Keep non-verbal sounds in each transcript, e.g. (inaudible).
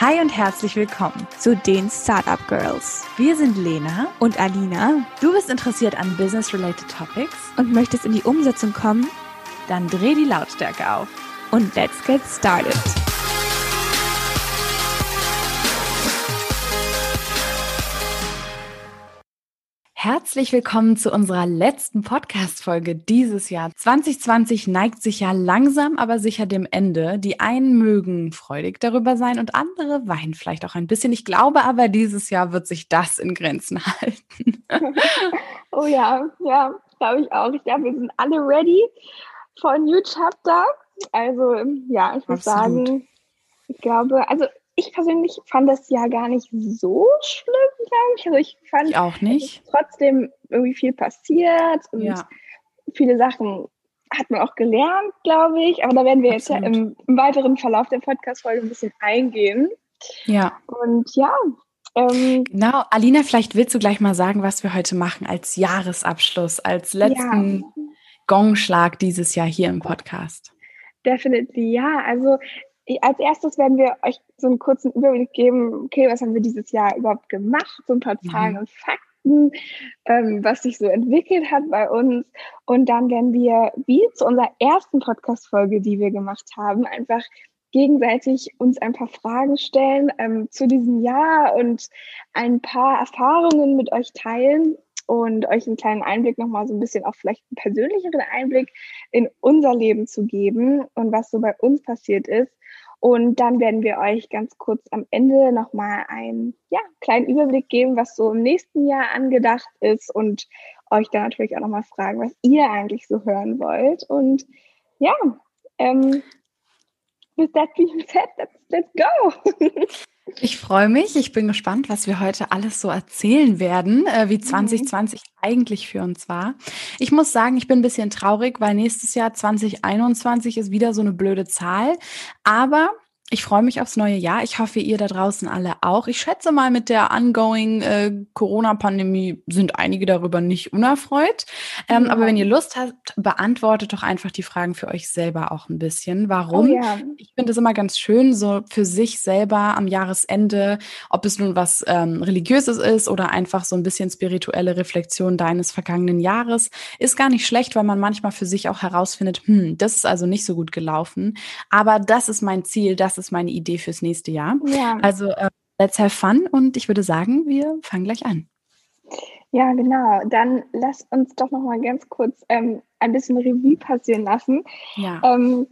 Hi und herzlich willkommen zu den Startup Girls. Wir sind Lena und Alina. Du bist interessiert an Business-related Topics und möchtest in die Umsetzung kommen? Dann dreh die Lautstärke auf und let's get started. Herzlich willkommen zu unserer letzten Podcast-Folge dieses Jahr. 2020 neigt sich ja langsam, aber sicher dem Ende. Die einen mögen freudig darüber sein und andere weinen vielleicht auch ein bisschen. Ich glaube aber, dieses Jahr wird sich das in Grenzen (laughs) halten. (laughs) oh ja, ja, glaube ich auch. Ich glaube, wir sind alle ready for a new chapter. Also, ja, ich muss sagen, ich glaube, also ich persönlich fand das ja gar nicht so schlimm, glaube ich. Also ich fand ich auch nicht. trotzdem irgendwie viel passiert und ja. viele Sachen hat man auch gelernt, glaube ich. Aber da werden wir Absolut. jetzt ja im, im, weiteren Verlauf der Podcast-Folge ein bisschen eingehen. Ja. Und ja. Ähm, genau, Alina, vielleicht willst du gleich mal sagen, was wir heute machen als Jahresabschluss, als letzten ja. Gongschlag dieses Jahr hier im Podcast. Definitely, ja. Also als erstes werden wir euch so einen kurzen Überblick geben, okay, was haben wir dieses Jahr überhaupt gemacht, so ein paar. Zahlen mhm. und Fakten, ähm, was sich so entwickelt hat bei uns. Und dann werden wir, wie zu unserer ersten Podcast-Folge, die wir gemacht haben, einfach gegenseitig uns ein paar Fragen stellen ähm, zu diesem Jahr und ein paar Erfahrungen mit euch teilen und euch einen kleinen Einblick nochmal so ein bisschen auch vielleicht einen persönlicheren Einblick in unser Leben zu geben und was so bei uns passiert ist. Und dann werden wir euch ganz kurz am Ende nochmal einen ja, kleinen Überblick geben, was so im nächsten Jahr angedacht ist und euch dann natürlich auch nochmal fragen, was ihr eigentlich so hören wollt. Und ja, ähm, with that being said, let's, let's go. (laughs) Ich freue mich. Ich bin gespannt, was wir heute alles so erzählen werden, äh, wie 2020 mhm. eigentlich für uns war. Ich muss sagen, ich bin ein bisschen traurig, weil nächstes Jahr 2021 ist wieder so eine blöde Zahl. Aber ich freue mich aufs neue Jahr. Ich hoffe, ihr da draußen alle auch. Ich schätze mal, mit der ongoing äh, Corona-Pandemie sind einige darüber nicht unerfreut. Ähm, ja. Aber wenn ihr Lust habt, beantwortet doch einfach die Fragen für euch selber auch ein bisschen. Warum? Oh, ja. Ich finde es immer ganz schön, so für sich selber am Jahresende, ob es nun was ähm, Religiöses ist oder einfach so ein bisschen spirituelle Reflexion deines vergangenen Jahres, ist gar nicht schlecht, weil man manchmal für sich auch herausfindet, hm, das ist also nicht so gut gelaufen. Aber das ist mein Ziel, das ist meine Idee fürs nächste Jahr. Ja. Also äh, let's have fun und ich würde sagen, wir fangen gleich an. Ja, genau. Dann lass uns doch noch mal ganz kurz ähm, ein bisschen Revue passieren lassen. Ja. Ähm,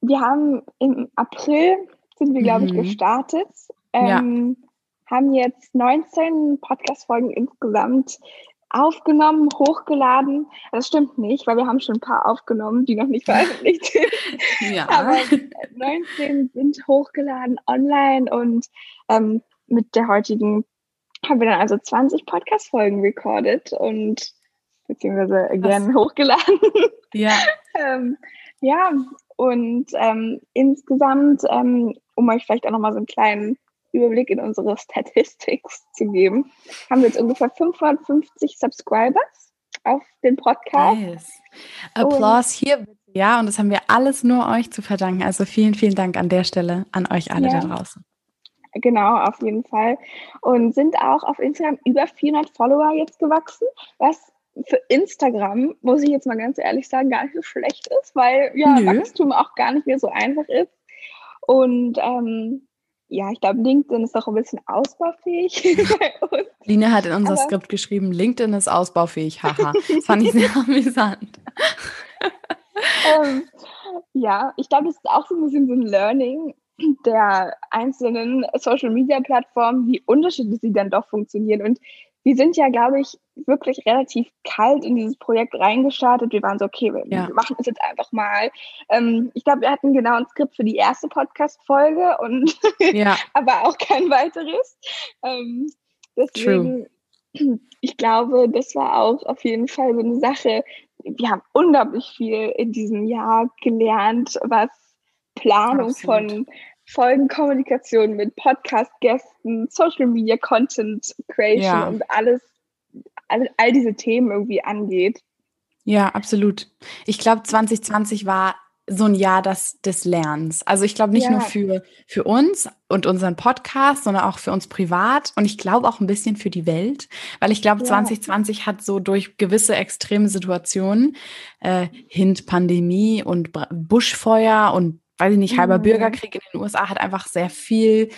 wir haben im April sind wir, glaube ich, mhm. gestartet. Ähm, ja. Haben jetzt 19 Podcast-Folgen insgesamt aufgenommen, hochgeladen. Das stimmt nicht, weil wir haben schon ein paar aufgenommen, die noch nicht veröffentlicht (laughs) sind. Ja. Aber 19 sind hochgeladen online und ähm, mit der heutigen haben wir dann also 20 Podcast-Folgen recorded und beziehungsweise again hochgeladen. Ja. (laughs) ähm, ja, und ähm, insgesamt, ähm, um euch vielleicht auch nochmal so einen kleinen Überblick in unsere Statistics zu geben, haben wir jetzt ungefähr 550 Subscribers auf den Podcast. Nice. Applaus hier Ja, und das haben wir alles nur euch zu verdanken. Also vielen, vielen Dank an der Stelle an euch alle ja. da draußen. Genau, auf jeden Fall. Und sind auch auf Instagram über 400 Follower jetzt gewachsen, was für Instagram, muss ich jetzt mal ganz ehrlich sagen, gar nicht so schlecht ist, weil ja Nö. Wachstum auch gar nicht mehr so einfach ist. Und ähm, ja, ich glaube, LinkedIn ist auch ein bisschen ausbaufähig (laughs) Lina hat in unser Aber Skript geschrieben, LinkedIn ist ausbaufähig. Haha, das fand ich sehr (laughs) amüsant. ähm, ja, ich glaube, das ist auch so ein bisschen so ein Learning der einzelnen Social-Media-Plattformen, wie unterschiedlich sie dann doch funktionieren. Und wir sind ja, glaube ich, wirklich relativ kalt in dieses Projekt reingestartet. Wir waren so, okay, wir ja. machen es jetzt einfach mal. Ähm, ich glaube, wir hatten genau ein Skript für die erste Podcast-Folge und (laughs) ja. aber auch kein weiteres. Ähm, deswegen, True. ich glaube, das war auch auf jeden Fall so eine Sache. Wir haben unglaublich viel in diesem Jahr gelernt, was Planung Absolut. von Folgenkommunikation mit Podcast-Gästen, Social Media Content Creation ja. und alles, all, all diese Themen irgendwie angeht. Ja, absolut. Ich glaube, 2020 war so ein Jahr des, des Lernens. Also ich glaube nicht Ja. nur für, für uns und unseren Podcast, sondern auch für uns privat und ich glaube auch ein bisschen für die Welt, weil ich glaube, Ja. 2020 hat so durch gewisse extreme Situationen, äh, Hint Pandemie und Buschfeuer und weiß ich nicht, halber Mhm. Bürgerkrieg in den USA hat einfach sehr viel,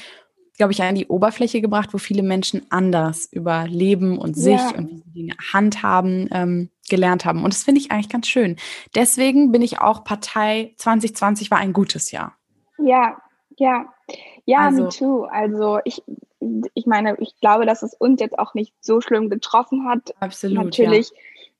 glaube ich, an die Oberfläche gebracht, wo viele Menschen anders über Leben und sich Ja. und wie sie Dinge handhaben, ähm, gelernt haben. Und das finde ich eigentlich ganz schön. Deswegen bin ich auch Partei 2020 war ein gutes Jahr. Ja, ja. Ja, Also- me too. Also ich, ich meine, ich glaube, dass es uns jetzt auch nicht so schlimm getroffen hat. Absolut. Natürlich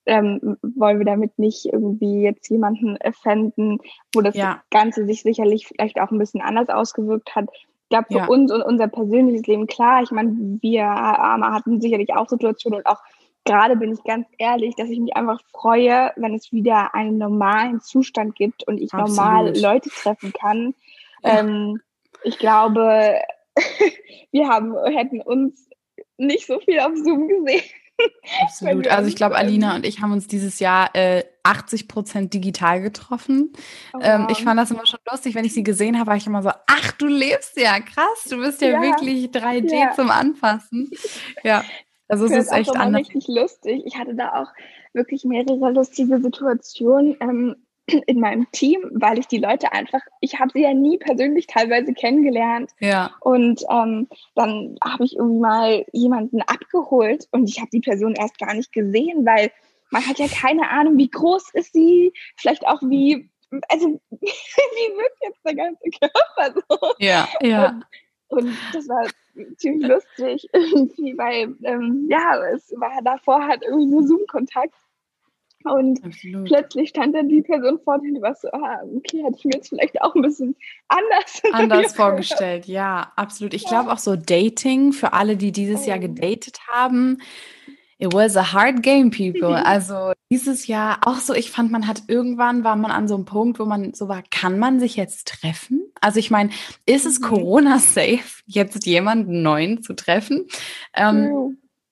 ähm, wollen wir damit nicht irgendwie jetzt jemanden offenden, wo das Ja. Ganze sich sicherlich vielleicht auch ein bisschen anders ausgewirkt hat. Ich glaube, für Ja. uns und unser persönliches Leben, klar, ich meine, wir Arme hatten sicherlich auch Situationen und auch gerade bin ich ganz ehrlich, dass ich mich einfach freue, wenn es wieder einen normalen Zustand gibt und ich normal Absolut. Leute treffen kann. Ja. Ähm, ich glaube, (laughs) wir haben, hätten uns nicht so viel auf Zoom gesehen. Absolut. Also ich glaube, Alina ähm, und ich haben uns dieses Jahr äh, 80 Prozent digital getroffen. Oh, Ähm, ich fand das immer schon lustig, wenn ich sie gesehen habe, war ich immer so, ach, du lebst ja, krass, du bist ja, Ja. wirklich 3D Ja. zum Anfassen. Ja, also es ist echt auch immer anders. richtig lustig. Ich hatte da auch wirklich mehrere lustige Situationen ähm, in meinem Team, weil ich die Leute einfach, ich habe sie ja nie persönlich teilweise kennengelernt. Ja, Und ähm, dann habe ich irgendwie mal jemanden abgeholt und ich habe die Person erst gar nicht gesehen, weil man hat ja keine Ahnung, wie groß ist sie, vielleicht auch wie, also (laughs) wie wirkt jetzt der ganze Körper so. ja, ja. Und, und das war ziemlich lustig (laughs) irgendwie, weil ähm, ja, es war davor halt irgendwie nur Zoom-Kontakt. Und Absolut. plötzlich stand dann die Person vor dir und du warst so, ah, okay, hätte ich mir jetzt vielleicht auch ein bisschen anders, (laughs) Anders vorgestellt, ja, absolut. Ich glaube auch so Dating für alle, die dieses Jahr Oh. gedatet haben. It was a hard game, people. (laughs) Also dieses Jahr auch so, ich fand, man hat irgendwann war man an so einem Punkt, wo man so war, kann man sich jetzt treffen? Also ich meine, ist es Mhm. Corona-safe, jetzt jemanden neuen zu treffen? Ähm, ja,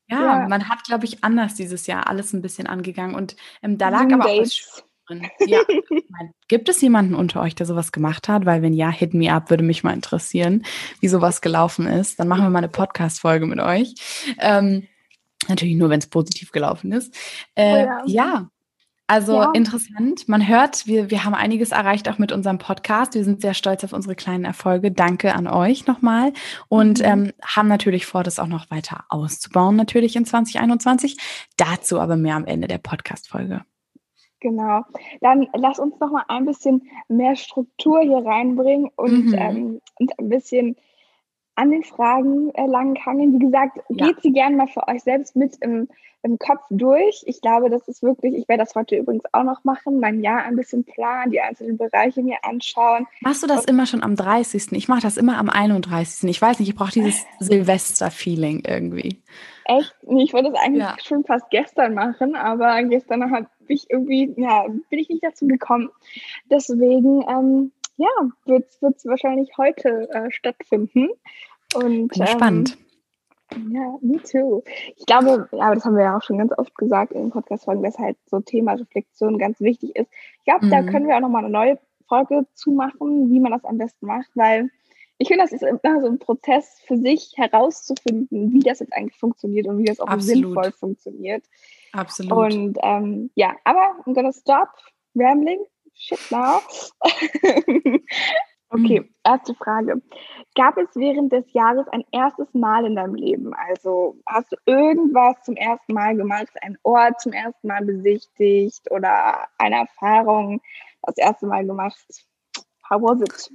Ja. man hat, glaube ich, anders dieses Jahr alles ein bisschen angegangen und ähm, da lag aber auch was Zoom-Dates. drin. Ja, (laughs) gibt es jemanden unter euch, der sowas gemacht hat? Weil wenn ja, hit me up, würde mich mal interessieren, wie sowas gelaufen ist. Dann machen wir mal eine Podcast-Folge mit euch. Ähm, natürlich nur, wenn es positiv gelaufen ist. Äh, Oh ja. ja. Also Ja. interessant. Man hört, wir, wir haben einiges erreicht auch mit unserem Podcast. Wir sind sehr stolz auf unsere kleinen Erfolge. Danke an euch nochmal. Und Mhm. ähm, haben natürlich vor, das auch noch weiter auszubauen, natürlich in 2021. Dazu aber mehr am Ende der Podcast-Folge. Genau. Dann lass uns noch mal ein bisschen mehr Struktur hier reinbringen und Mhm. ähm, uns ein bisschen an den Fragen äh, langhangeln. Wie gesagt, Ja. geht sie gerne mal für euch selbst mit im, im Kopf durch. Ich glaube, das ist wirklich, ich werde das heute übrigens auch noch machen, mein Jahr ein bisschen planen, die einzelnen Bereiche mir anschauen. Machst du das immer schon am 30.? Ich mache das immer am 31. Ich weiß nicht, ich brauche dieses (laughs) Silvester-Feeling irgendwie. Echt? Nee, ich wollte das eigentlich Ja. schon fast gestern machen, aber gestern habe ich irgendwie, ja, bin ich nicht dazu gekommen. Deswegen, ähm, ja, wird es wahrscheinlich heute äh, stattfinden. Und, Bin gespannt. Ähm, ja, me too. Ich glaube, ja, aber das haben wir ja auch schon ganz oft gesagt in den Podcast-Folgen, dass halt so Thema Reflexion ganz wichtig ist. Ich glaube, da Mhm. können wir auch nochmal eine neue Folge zumachen, wie man das am besten macht, weil ich finde, das ist immer so ein Prozess für sich herauszufinden, wie das jetzt eigentlich funktioniert und wie das auch Absolut. sinnvoll funktioniert. Absolut. Und ähm, ja, aber I'm gonna stop rambling. Shit now. (laughs) okay, erste Frage. Gab es während des Jahres ein erstes Mal in deinem Leben? Also hast du irgendwas zum ersten Mal gemacht, einen Ort zum ersten Mal besichtigt oder eine Erfahrung das erste Mal gemacht? How was it?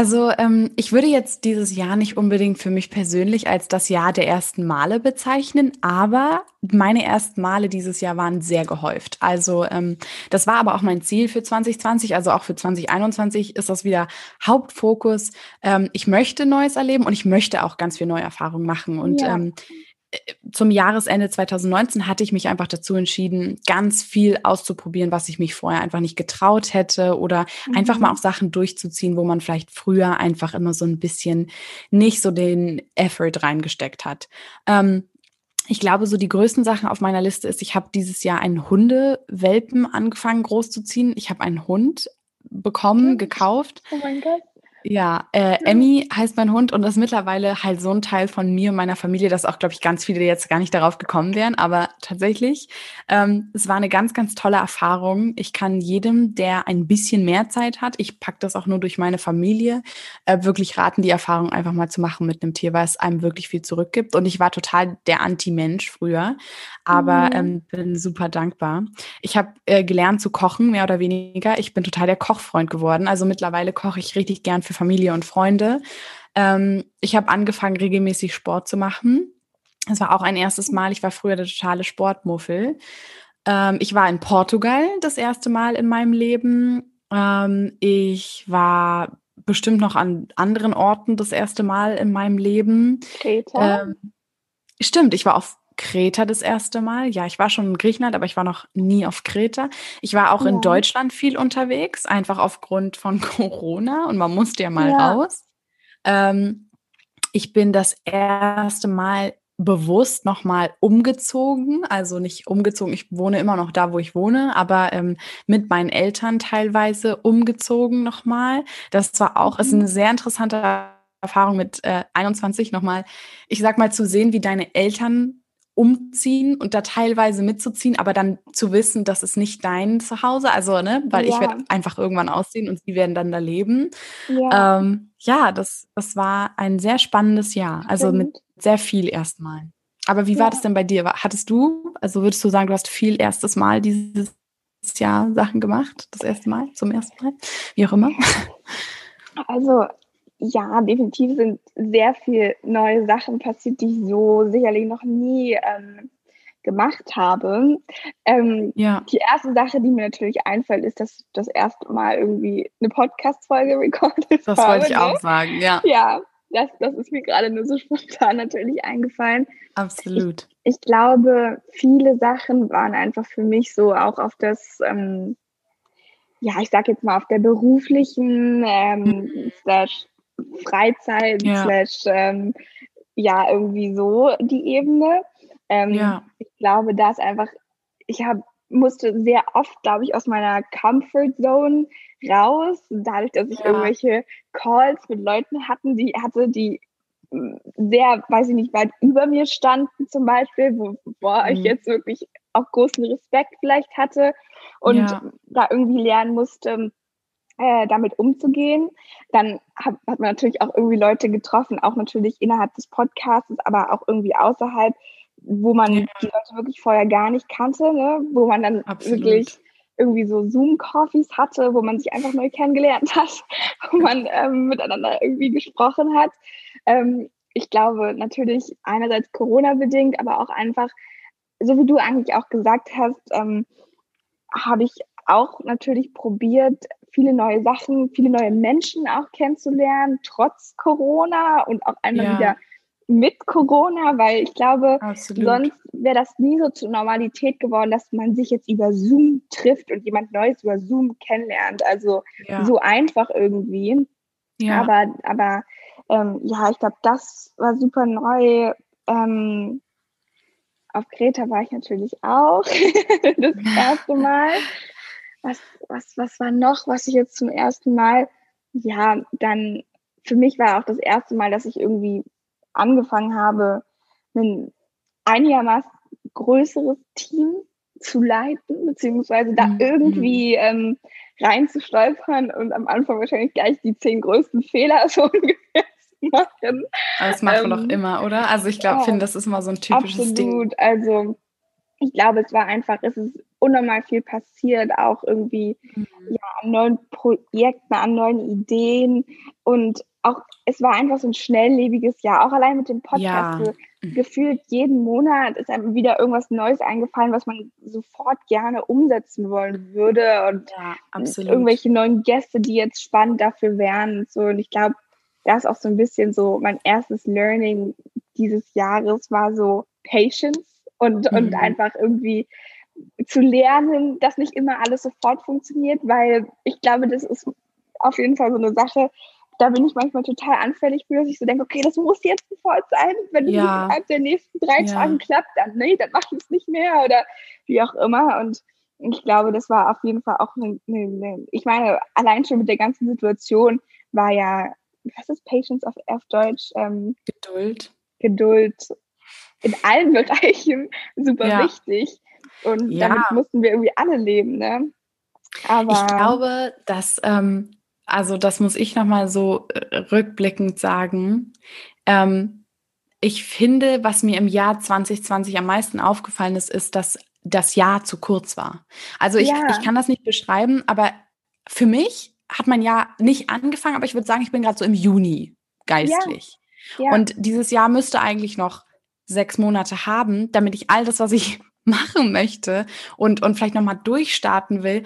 Also ähm, ich würde jetzt dieses Jahr nicht unbedingt für mich persönlich als das Jahr der ersten Male bezeichnen, aber meine ersten Male dieses Jahr waren sehr gehäuft. Also ähm, das war aber auch mein Ziel für 2020, also auch für 2021 ist das wieder Hauptfokus. Ähm, ich möchte Neues erleben und ich möchte auch ganz viel neue Erfahrungen machen. Und Ja. ähm, zum Jahresende 2019 hatte ich mich einfach dazu entschieden, ganz viel auszuprobieren, was ich mich vorher einfach nicht getraut hätte oder einfach Mhm. mal auch Sachen durchzuziehen, wo man vielleicht früher einfach immer so ein bisschen nicht so den Effort reingesteckt hat. Ähm, ich glaube, so die größten Sachen auf meiner Liste ist, ich habe dieses Jahr einen Hundewelpen angefangen großzuziehen. Ich habe einen Hund bekommen, gekauft. Oh mein Gott. Ja, äh, Emmy heißt mein Hund und ist mittlerweile halt so ein Teil von mir und meiner Familie, dass auch, glaube ich, ganz viele jetzt gar nicht darauf gekommen wären. Aber tatsächlich, ähm, es war eine ganz, ganz tolle Erfahrung. Ich kann jedem, der ein bisschen mehr Zeit hat, ich pack das auch nur durch meine Familie, äh, wirklich raten, die Erfahrung einfach mal zu machen mit einem Tier, weil es einem wirklich viel zurückgibt. Und ich war total der Anti-Mensch früher, aber Mhm. ähm, bin super dankbar. Ich habe äh, gelernt zu kochen, mehr oder weniger. Ich bin total der Kochfreund geworden. Also mittlerweile koche ich richtig gern für Familie und Freunde. Ähm, ich habe angefangen, regelmäßig Sport zu machen. Das war auch ein erstes Mal. Ich war früher der totale Sportmuffel. Ähm, ich war in Portugal das erste Mal in meinem Leben. Ähm, ich war bestimmt noch an anderen Orten das erste Mal in meinem Leben. Kreta. Ähm, stimmt, ich war auf Kreta das erste Mal. Ja, ich war schon in Griechenland, aber ich war noch nie auf Kreta. Ich war auch Ja. in Deutschland viel unterwegs, einfach aufgrund von (laughs) Corona und man musste ja mal Ja. raus. Ähm, ich bin das erste Mal bewusst nochmal umgezogen, also nicht umgezogen, ich wohne immer noch da, wo ich wohne, aber ähm, mit meinen Eltern teilweise umgezogen nochmal. Das war auch, ist Mhm. eine sehr interessante Erfahrung mit äh, 21 nochmal, ich sag mal, zu sehen, wie deine Eltern umziehen und da teilweise mitzuziehen, aber dann zu wissen, das ist nicht dein Zuhause, also, ne, weil ich Ja. werde einfach irgendwann ausziehen und sie werden dann da leben. ja, Ähm, ja, das, das war ein sehr spannendes Jahr, also mit stimmt. sehr viel erstmal. Aber wie war Ja. das denn bei dir? War- Hattest du, also würdest du sagen, du hast viel erstes Mal dieses Jahr Sachen gemacht, das erste Mal, zum ersten Mal, wie auch immer? Also ja, definitiv sind sehr viel neue Sachen passiert, die ich so sicherlich noch nie ähm, gemacht habe. Ähm, Ja, die erste Sache, die mir natürlich einfällt, ist, dass ich das erste Mal irgendwie eine Podcast-Folge (laughs) recorded das habe. wollte ich ne? auch sagen, ja, Ja, das, das ist mir gerade nur so spontan natürlich eingefallen. absolut. Ich glaube, viele Sachen waren einfach für mich so auch auf das, ähm, ja, ich sag jetzt mal auf der beruflichen ähm, slash Freizeit Ja. slash ähm, ja irgendwie so die Ebene. Ähm, Ja, Ich glaube, da ist einfach, ich habe musste sehr oft, glaube ich, aus meiner Comfort Zone raus, dadurch, dass ich Ja. irgendwelche Calls mit Leuten hatten, die hatte, die mm, sehr, weiß ich nicht, weit über mir standen zum Beispiel, wo, wo ich Mhm. jetzt wirklich auch großen Respekt vielleicht hatte und Ja. da irgendwie lernen musste, äh, damit umzugehen. Dann hat, hat man natürlich auch irgendwie Leute getroffen, auch natürlich innerhalb des Podcasts, aber auch irgendwie außerhalb, wo man Ja. die Leute wirklich vorher gar nicht kannte, ne? wo man dann Absolut. wirklich irgendwie so Zoom-Coffees hatte, wo man sich einfach neu kennengelernt (laughs) hat, wo man ähm, miteinander irgendwie gesprochen hat. Ähm, ich glaube natürlich einerseits Corona-bedingt, aber auch einfach, so wie du eigentlich auch gesagt hast, ähm, habe ich auch natürlich probiert, viele neue Sachen, viele neue Menschen auch kennenzulernen, trotz Corona und auch einmal Ja. wieder mit Corona, weil ich glaube, absolut. sonst wäre das nie so zur Normalität geworden, dass man sich jetzt über Zoom trifft und jemand Neues über Zoom kennenlernt. Also ja. so einfach irgendwie. ja. Aber, aber ähm, ja, ich glaube, das war super neu. Ähm, auf Kreta war ich natürlich auch (laughs) das (laughs) erste Mal. Was, was, was war noch, was ich jetzt zum ersten Mal, ja, dann für mich war auch das erste Mal, dass ich irgendwie angefangen habe, ein einigermaßen größeres Team zu leiten, beziehungsweise da Mhm. irgendwie ähm, reinzustolpern und am Anfang wahrscheinlich gleich die zehn größten Fehler (laughs) so ungefähr zu machen. Aber das macht man ähm, doch immer, oder? Also ich glaube, ja, finde, das ist immer so ein typisches Ding. Absolut. Also ich glaube, es war einfach, es ist unnormal viel passiert, auch irgendwie Mhm. ja, an neuen Projekten, an neuen Ideen und auch, es war einfach so ein schnelllebiges Jahr, auch allein mit dem Ja. Podcast. So, gefühlt jeden Monat ist einem wieder irgendwas Neues eingefallen, was man sofort gerne umsetzen wollen würde und Ja, irgendwelche neuen Gäste, die jetzt spannend dafür wären und so. Und ich glaube, das ist auch so ein bisschen so mein erstes Learning dieses Jahres war so Patience und, und Mhm. einfach irgendwie zu lernen, dass nicht immer alles sofort funktioniert, weil ich glaube, das ist auf jeden Fall so eine Sache, da bin ich manchmal total anfällig für, dass ich so denke, okay, das muss jetzt sofort sein. Wenn es Ja. innerhalb der nächsten drei Ja. Tagen klappt, dann nee, dann mach ich es nicht mehr oder wie auch immer. Und ich glaube, das war auf jeden Fall auch eine, eine, eine, ich meine, allein schon mit der ganzen Situation war ja, was ist Patience auf, auf Deutsch? Ähm, Geduld. Geduld in allen (laughs) Bereichen super ja. wichtig. Und ja. damit mussten wir irgendwie alle leben, ne? Aber ich glaube, dass, ähm, also das muss ich nochmal so äh, rückblickend sagen. Ähm, ich finde, was mir im Jahr 2020 am meisten aufgefallen ist, ist, dass das Jahr zu kurz war. Also ich, ja. ich kann das nicht beschreiben, aber für mich hat mein Jahr nicht angefangen, aber ich würde sagen, ich bin gerade so im Juni geistlich. Ja. Ja. Und dieses Jahr müsste eigentlich noch sechs Monate haben, damit ich all das, was ich (laughs) machen möchte und, und vielleicht nochmal durchstarten will,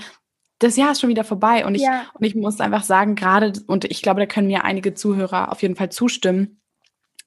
das Jahr ist schon wieder vorbei. Und ich, ja. und ich muss einfach sagen, gerade, und ich glaube, da können mir einige Zuhörer auf jeden Fall zustimmen,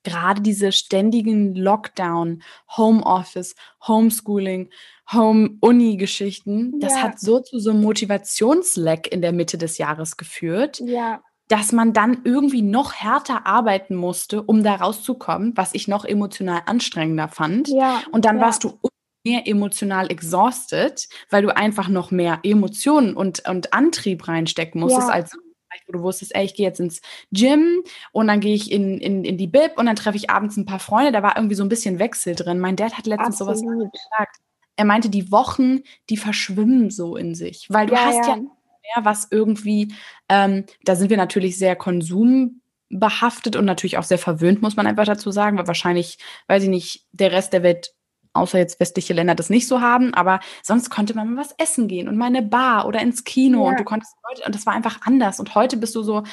gerade diese ständigen Lockdown, Homeoffice, Homeschooling, Home-Uni-Geschichten, das ja. hat so zu so einem Motivationsleck in der Mitte des Jahres geführt. Ja. Dass man dann irgendwie noch härter arbeiten musste, um da rauszukommen, was ich noch emotional anstrengender fand. Ja. Und dann warst du mehr emotional exhausted, weil du einfach noch mehr Emotionen und, und Antrieb reinstecken musstest, ja. als wo du wusstest, ey, ich gehe jetzt ins Gym und dann gehe ich in, in, in die Bib und dann treffe ich abends ein paar Freunde. Da war irgendwie so ein bisschen Wechsel drin. Mein Dad hat letztens Absolut. sowas gesagt. Er meinte, die Wochen, die verschwimmen so in sich, weil du ja, hast ja, ja mehr, was irgendwie, ähm, da sind wir natürlich sehr konsumbehaftet und natürlich auch sehr verwöhnt, muss man einfach dazu sagen, weil wahrscheinlich, weiß ich nicht, der Rest der Welt außer jetzt westliche Länder das nicht so haben, aber sonst konnte man mal was essen gehen und mal eine Bar oder ins Kino ja. und du konntest Leute, und das war einfach anders. Und heute bist du so,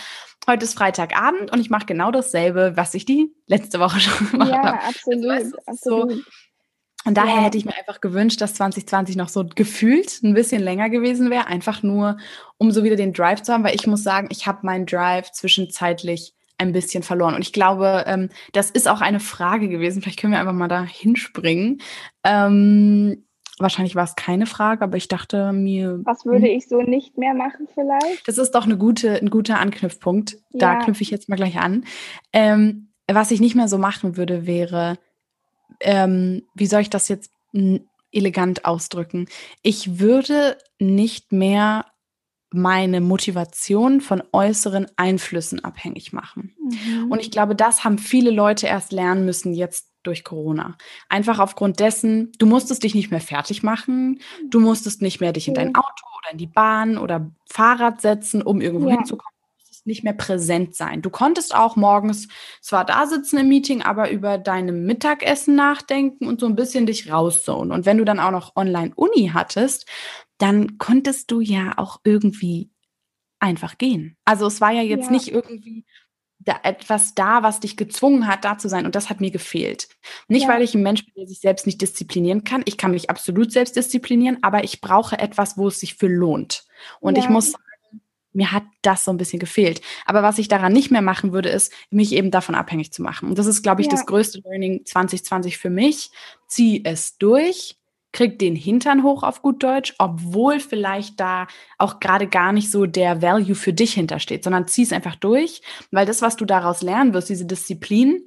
heute ist Freitagabend und ich mache genau dasselbe, was ich die letzte Woche (laughs) schon gemacht ja, habe. Absolut, also, absolut. So, und daher ja. hätte ich mir einfach gewünscht, dass 2020 noch so gefühlt ein bisschen länger gewesen wäre, einfach nur, um so wieder den Drive zu haben, weil ich muss sagen, ich habe meinen Drive zwischenzeitlich ein bisschen verloren. Und ich glaube, ähm, das ist auch eine Frage gewesen. Vielleicht können wir einfach mal da hinspringen. Ähm, wahrscheinlich war es keine Frage, aber ich dachte mir. Was würde hm. ich so nicht mehr machen vielleicht? Das ist doch eine gute, ein guter Anknüpfpunkt. Da knüpfe ich jetzt mal gleich an. Ähm, was ich nicht mehr so machen würde, wäre, ähm, wie soll ich das jetzt elegant ausdrücken? Ich würde nicht mehr meine Motivation von äußeren Einflüssen abhängig machen. Mhm. Und ich glaube, das haben viele Leute erst lernen müssen jetzt durch Corona. Einfach aufgrund dessen, du musstest dich nicht mehr fertig machen, du musstest nicht mehr dich in dein Auto oder in die Bahn oder Fahrrad setzen, um irgendwo ja. hinzukommen. Musstest nicht mehr präsent sein. Du konntest auch morgens zwar da sitzen im Meeting, aber über deinem Mittagessen nachdenken und so ein bisschen dich rauszonen. Und wenn du dann auch noch Online-Uni hattest, dann konntest du ja auch irgendwie einfach gehen. Also es war ja jetzt ja. nicht irgendwie da etwas da, was dich gezwungen hat, da zu sein. Und das hat mir gefehlt. Nicht, ja. weil ich ein Mensch bin, der sich selbst nicht disziplinieren kann. Ich kann mich absolut selbst disziplinieren, aber ich brauche etwas, wo es sich für lohnt. Und ja. ich muss sagen, mir hat das so ein bisschen gefehlt. Aber was ich daran nicht mehr machen würde, ist, mich eben davon abhängig zu machen. Und das ist, glaube ich, ja. das größte Learning 2020 für mich. Zieh es durch kriegt den Hintern hoch auf gut Deutsch, obwohl vielleicht da auch gerade gar nicht so der Value für dich hintersteht, sondern zieh es einfach durch, weil das, was du daraus lernen wirst, diese Disziplin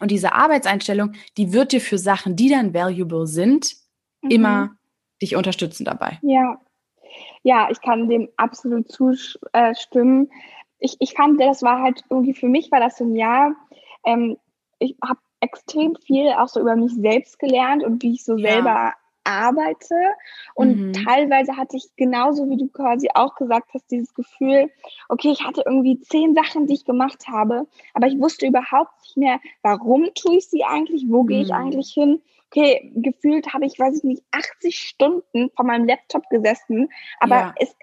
und diese Arbeitseinstellung, die wird dir für Sachen, die dann valuable sind, mhm. immer dich unterstützen dabei. Ja. Ja, ich kann dem absolut zustimmen. Ich, ich fand, das war halt irgendwie für mich war das so ein Jahr, ähm, ich habe extrem viel auch so über mich selbst gelernt und wie ich so ja. selber arbeite. Und mhm. teilweise hatte ich genauso wie du quasi auch gesagt hast, dieses Gefühl, okay, ich hatte irgendwie zehn Sachen, die ich gemacht habe, aber ich wusste überhaupt nicht mehr, warum tue ich sie eigentlich, wo mhm. gehe ich mhm. eigentlich hin. Okay, gefühlt habe ich, weiß ich nicht, 80 Stunden vor meinem Laptop gesessen, aber ja. es,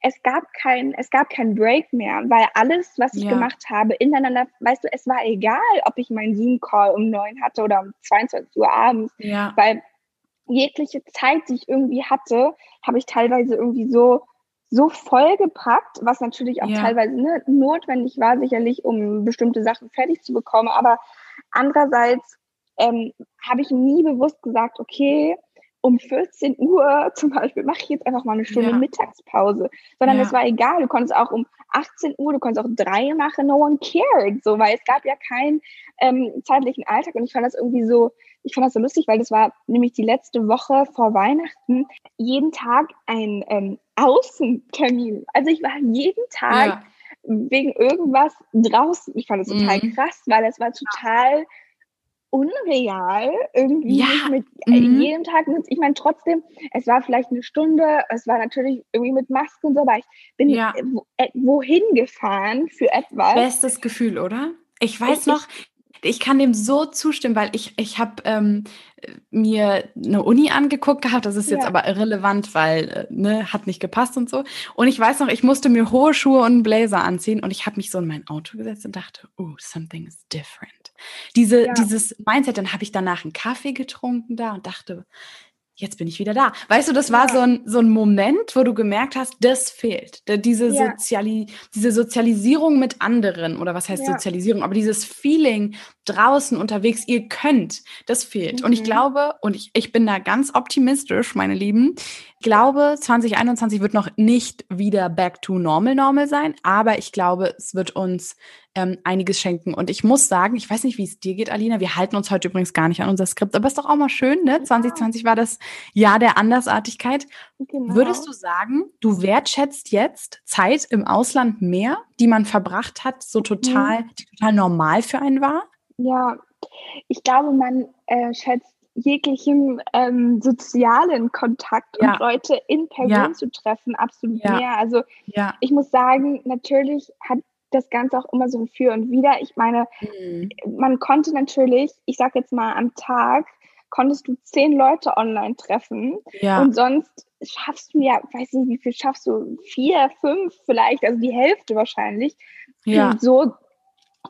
es gab kein, es gab kein Break mehr, weil alles, was ich ja. gemacht habe, ineinander, weißt du, es war egal, ob ich meinen Zoom-Call um neun hatte oder um 22 Uhr abends, ja. weil jegliche Zeit, die ich irgendwie hatte, habe ich teilweise irgendwie so so vollgepackt, was natürlich auch ja. teilweise ne, notwendig war, sicherlich, um bestimmte Sachen fertig zu bekommen. Aber andererseits ähm, habe ich nie bewusst gesagt, okay, um 14 Uhr (laughs) zum Beispiel mache ich jetzt einfach mal eine Stunde ja. Mittagspause, sondern es war egal. Du konntest auch um 18 Uhr, du konntest auch drei machen, no one cared, so, weil es gab ja keinen ähm, zeitlichen Alltag und ich fand das irgendwie so, ich fand das so lustig, weil das war nämlich die letzte Woche vor Weihnachten jeden Tag ein ähm, Außentermin. Also ich war jeden Tag ja. wegen irgendwas draußen. Ich fand das total mhm. krass, weil es war total unreal irgendwie ja. mit äh, mhm. jedem Tag. Ich meine, trotzdem, es war vielleicht eine Stunde, es war natürlich irgendwie mit Masken und so, aber ich bin ja. Äh, wohin gefahren für etwas. Bestes Gefühl, oder? Ich weiß ich, noch, ich kann dem so zustimmen, weil ich, ich habe ähm, mir eine Uni angeguckt gehabt. Das ist jetzt ja. aber irrelevant, weil äh, ne, hat nicht gepasst und so. Und ich weiß noch, ich musste mir hohe Schuhe und einen Blazer anziehen und ich habe mich so in mein Auto gesetzt und dachte, oh, something is different. Diese, ja. Dieses Mindset, dann habe ich danach einen Kaffee getrunken da und dachte, jetzt bin ich wieder da. Weißt du, das war ja. so, ein, so ein Moment, wo du gemerkt hast, das fehlt. Diese, ja. Soziali diese Sozialisierung mit anderen, oder was heißt ja. Sozialisierung, aber dieses Feeling draußen unterwegs, ihr könnt, das fehlt. Mhm. Und ich mhm. glaube, und ich, ich bin da ganz optimistisch, meine Lieben, glaube, 2021 wird noch nicht wieder back to normal normal sein, aber ich glaube, es wird uns ähm, einiges schenken. Und ich muss sagen, ich weiß nicht, wie es dir geht, Alina. Wir halten uns heute übrigens gar nicht an unser Skript, aber ist doch auch mal schön, ne? Ja. 2020 war das Jahr der Andersartigkeit. Genau. Würdest du sagen, du wertschätzt jetzt Zeit im Ausland mehr, die man verbracht hat, so total, mhm. die total normal für einen war? Ja, ich glaube, man äh, schätzt jeglichen ähm, sozialen Kontakt ja. und Leute in Person ja. zu treffen absolut ja. mehr. Also ich muss sagen, natürlich hat das Ganze auch immer so ein Für und Wider. Ich meine, mhm. man konnte natürlich, ich sag jetzt mal am Tag, konntest du zehn Leute online treffen ja. und sonst schaffst du ja, weiß nicht, wie viel schaffst du, vier, fünf vielleicht, also die Hälfte wahrscheinlich, ja. so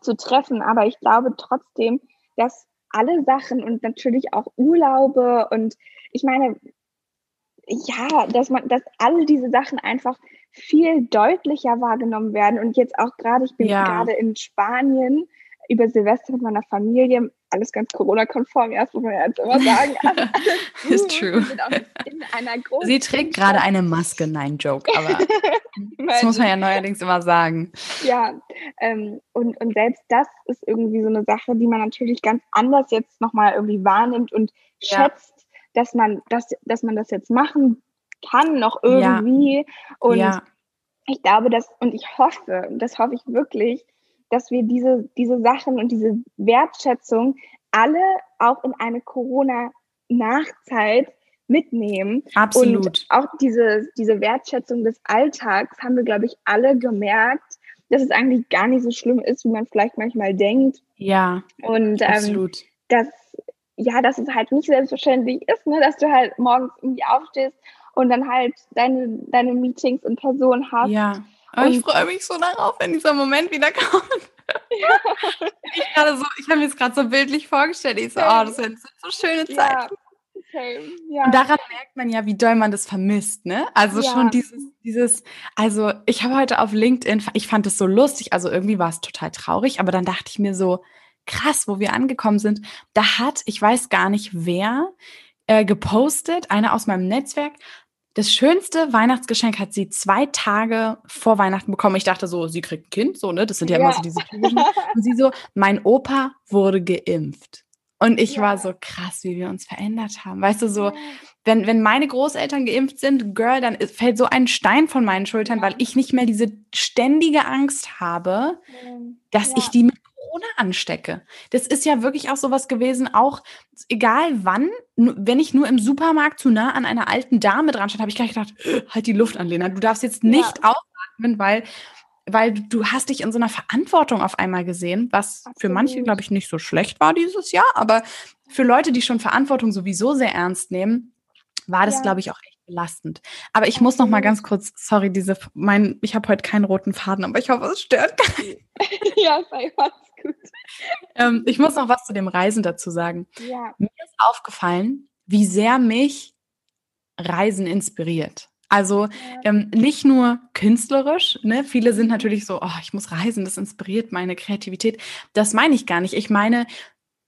zu treffen. Aber ich glaube trotzdem, dass alle Sachen und natürlich auch Urlaube und ich meine, ja, dass man, dass alle diese Sachen einfach viel deutlicher wahrgenommen werden. Und jetzt auch gerade, ich bin ja. gerade in Spanien über Silvester mit meiner Familie, alles ganz Corona-konform, erst muss man ja jetzt immer sagen. (laughs) (laughs) Ist true. Sie trägt gerade eine Maske, nein, Joke, aber (laughs) das muss man ja neuerdings immer sagen. Ja, ähm, und, und selbst das ist irgendwie so eine Sache, die man natürlich ganz anders jetzt nochmal irgendwie wahrnimmt und schätzt, ja. dass man das, dass man das jetzt machen kann, noch irgendwie. Ja. Und ja. ich glaube, dass, und ich hoffe, das hoffe ich wirklich, dass wir diese, diese Sachen und diese Wertschätzung alle auch in eine Corona-Nachzeit mitnehmen. Absolut. Und auch diese, diese Wertschätzung des Alltags haben wir, glaube ich, alle gemerkt, dass es eigentlich gar nicht so schlimm ist, wie man vielleicht manchmal denkt. Ja. Und ähm, absolut. dass ja, dass es halt nicht selbstverständlich ist, ne, dass du halt morgens irgendwie aufstehst und dann halt deine, deine Meetings in Person hast. Ja. Aber ich freue mich so darauf, wenn dieser Moment wieder kommt. Ja. (laughs) ich so, ich habe mir das gerade so bildlich vorgestellt. Ich so, oh, das sind so schöne Zeiten. Ja. Ja. Und daran merkt man ja, wie doll man das vermisst, ne? Also ja. schon dieses, dieses, also ich habe heute auf LinkedIn, ich fand es so lustig, also irgendwie war es total traurig, aber dann dachte ich mir so, krass, wo wir angekommen sind, da hat, ich weiß gar nicht wer, äh, gepostet, einer aus meinem Netzwerk, das schönste Weihnachtsgeschenk hat sie zwei Tage vor Weihnachten bekommen. Ich dachte so, sie kriegt ein Kind, so, ne? Das sind ja, ja. immer so diese typischen. Und sie so, mein Opa wurde geimpft. Und ich ja. war so krass, wie wir uns verändert haben. Weißt du, so, wenn, wenn meine Großeltern geimpft sind, Girl, dann fällt so ein Stein von meinen Schultern, weil ich nicht mehr diese ständige Angst habe, dass ich die mit Corona anstecke. Das ist ja wirklich auch sowas gewesen, auch egal wann, wenn ich nur im Supermarkt zu nah an einer alten Dame dran stand, habe ich gleich gedacht, halt die Luft an, Lena. Du darfst jetzt nicht ja. ausatmen, weil, weil du hast dich in so einer Verantwortung auf einmal gesehen, was Absolut. für manche, glaube ich, nicht so schlecht war dieses Jahr, aber für Leute, die schon Verantwortung sowieso sehr ernst nehmen, war das, ja. glaube ich, auch echt belastend. Aber ich muss noch mal ganz kurz, sorry, diese, mein, ich habe heute keinen roten Faden, aber ich hoffe, es stört keinen. (laughs) ja, sei was gut. Ähm, ich muss noch was zu dem Reisen dazu sagen. Ja. Mir ist aufgefallen, wie sehr mich Reisen inspiriert. Also ja. ähm, nicht nur künstlerisch, ne? Viele sind natürlich so, oh, ich muss reisen, das inspiriert meine Kreativität. Das meine ich gar nicht. Ich meine,